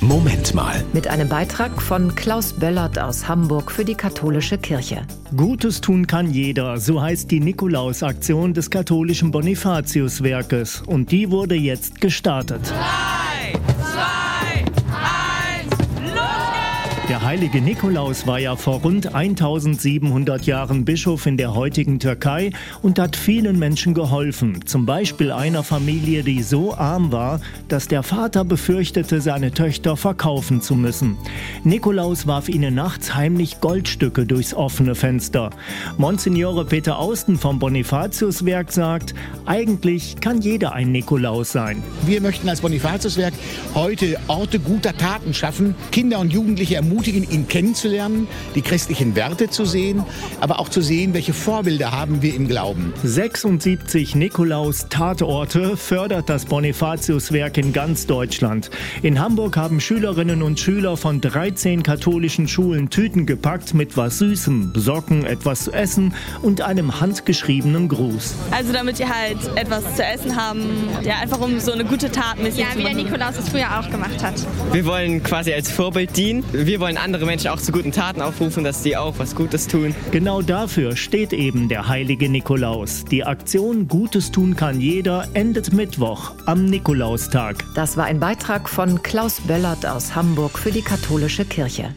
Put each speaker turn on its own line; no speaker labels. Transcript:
Moment mal.
Mit einem Beitrag von Klaus Böllert aus Hamburg für die katholische Kirche.
Gutes tun kann jeder, so heißt die Nikolausaktion des katholischen Bonifatiuswerkes. Und die wurde jetzt gestartet.
Drei,
Der heilige Nikolaus war ja vor rund 1700 Jahren Bischof in der heutigen Türkei und hat vielen Menschen geholfen. Zum Beispiel einer Familie, die so arm war, dass der Vater befürchtete, seine Töchter verkaufen zu müssen. Nikolaus warf ihnen nachts heimlich Goldstücke durchs offene Fenster. Monsignore Peter Austen vom Bonifatiuswerk sagt, eigentlich kann jeder ein Nikolaus sein.
Wir möchten als Bonifatiuswerk heute Orte guter Taten schaffen, Kinder und Jugendliche ermutigen, ihn kennenzulernen, die christlichen Werte zu sehen, aber auch zu sehen, welche Vorbilder haben wir im Glauben.
76 Nikolaus-Tatorte fördert das Bonifatiuswerk in ganz Deutschland. In Hamburg haben Schülerinnen und Schüler von 13 katholischen Schulen Tüten gepackt mit was Süßem, Socken, etwas zu essen und einem handgeschriebenen Gruß.
Also damit ihr halt etwas zu essen haben, ja einfach um so eine gute Tat mäßig
Ja,
zu
wie der. Nikolaus es früher auch gemacht hat.
Wir wollen quasi als Vorbild dienen. Wir wollen andere Menschen auch zu guten Taten aufrufen, dass sie auch was Gutes tun.
Genau dafür steht eben der heilige Nikolaus. Die Aktion Gutes tun kann jeder endet Mittwoch am Nikolaustag.
Das war ein Beitrag von Klaus Böllert aus Hamburg für die katholische Kirche.